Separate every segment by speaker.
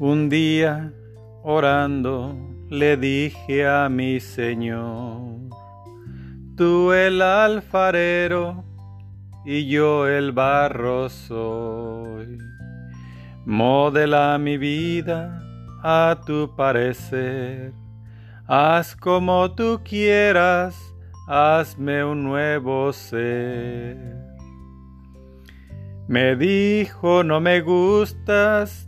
Speaker 1: Un día, orando, le dije a mi Señor, tú el alfarero y yo el barro soy. Modela mi vida a tu parecer, haz como tú quieras, hazme un nuevo ser. Me dijo, no me gustas,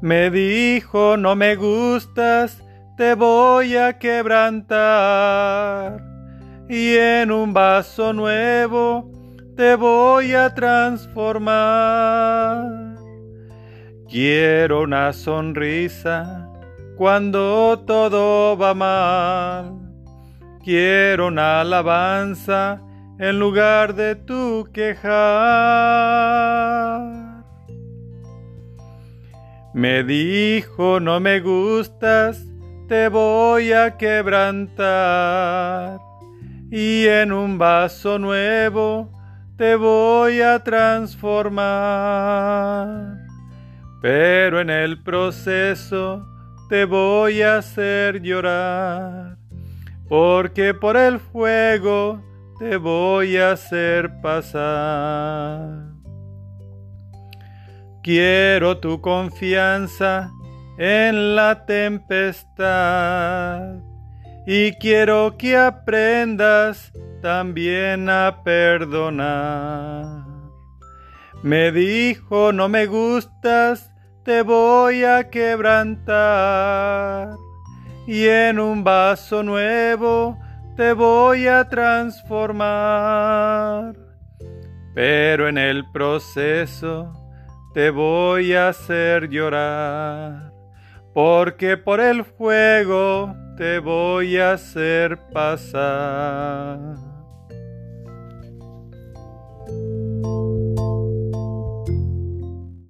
Speaker 1: Me dijo, no me gustas, te voy a quebrantar. Y en un vaso nuevo te voy a transformar. Quiero una sonrisa cuando todo va mal. Quiero una alabanza en lugar de tu quejar. Me dijo, no me gustas, te voy a quebrantar. Y en un vaso nuevo te voy a transformar. Pero en el proceso te voy a hacer llorar. Porque por el fuego te voy a hacer pasar. Quiero tu confianza en la tempestad y quiero que aprendas también a perdonar. Me dijo, no me gustas, te voy a quebrantar y en un vaso nuevo te voy a transformar. Pero en el proceso te voy a hacer llorar, porque por el fuego te voy a hacer pasar.